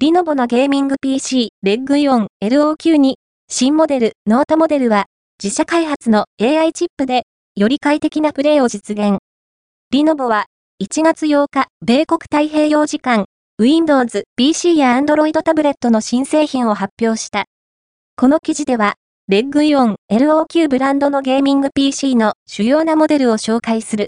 リノボのゲーミング PC、レッグイオン LOQ に、新モデル、ノートモデルは、自社開発の AI チップで、より快適なプレイを実現。リノボは、1月8日、米国太平洋時間、Windows、PC や Android タブレットの新製品を発表した。この記事では、レッグイオン LOQ ブランドのゲーミング PC の主要なモデルを紹介する。